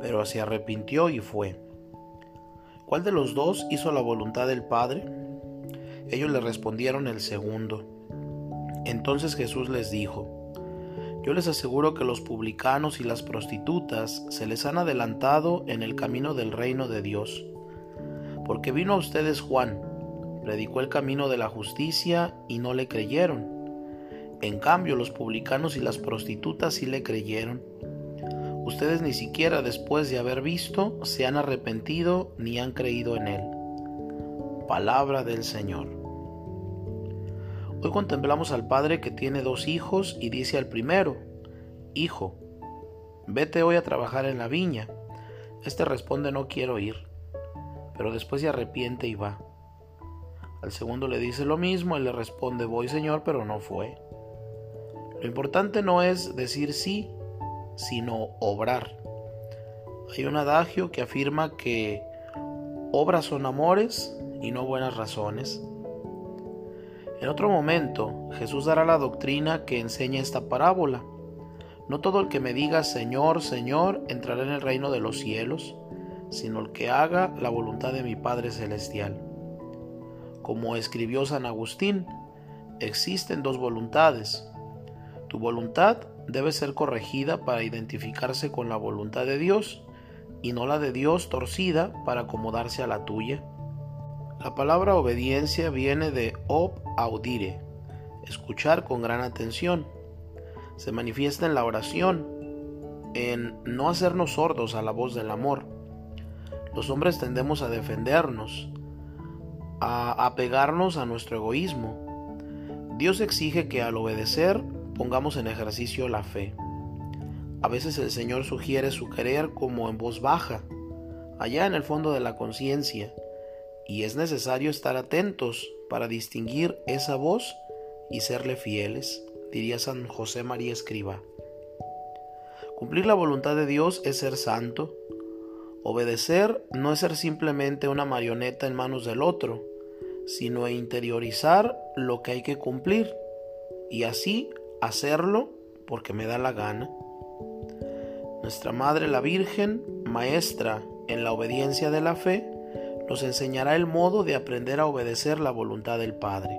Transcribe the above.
pero se arrepintió y fue. ¿Cuál de los dos hizo la voluntad del Padre? Ellos le respondieron el segundo. Entonces Jesús les dijo, Yo les aseguro que los publicanos y las prostitutas se les han adelantado en el camino del reino de Dios. Porque vino a ustedes Juan, predicó el camino de la justicia y no le creyeron. En cambio los publicanos y las prostitutas sí le creyeron. Ustedes ni siquiera después de haber visto se han arrepentido ni han creído en Él. Palabra del Señor. Hoy contemplamos al padre que tiene dos hijos y dice al primero, Hijo, vete hoy a trabajar en la viña. Este responde no quiero ir, pero después se arrepiente y va. Al segundo le dice lo mismo, él le responde voy señor, pero no fue. Lo importante no es decir sí, sino obrar. Hay un adagio que afirma que obras son amores y no buenas razones. En otro momento, Jesús dará la doctrina que enseña esta parábola. No todo el que me diga Señor, Señor, entrará en el reino de los cielos, sino el que haga la voluntad de mi Padre Celestial. Como escribió San Agustín, existen dos voluntades. Tu voluntad debe ser corregida para identificarse con la voluntad de Dios y no la de Dios torcida para acomodarse a la tuya. La palabra obediencia viene de ob audire, escuchar con gran atención. Se manifiesta en la oración, en no hacernos sordos a la voz del amor. Los hombres tendemos a defendernos, a apegarnos a nuestro egoísmo. Dios exige que al obedecer pongamos en ejercicio la fe. A veces el Señor sugiere su querer como en voz baja, allá en el fondo de la conciencia, y es necesario estar atentos para distinguir esa voz y serle fieles, diría San José María Escriba. Cumplir la voluntad de Dios es ser santo. Obedecer no es ser simplemente una marioneta en manos del otro, sino interiorizar lo que hay que cumplir y así hacerlo porque me da la gana. Nuestra Madre la Virgen, maestra en la obediencia de la fe, nos enseñará el modo de aprender a obedecer la voluntad del Padre.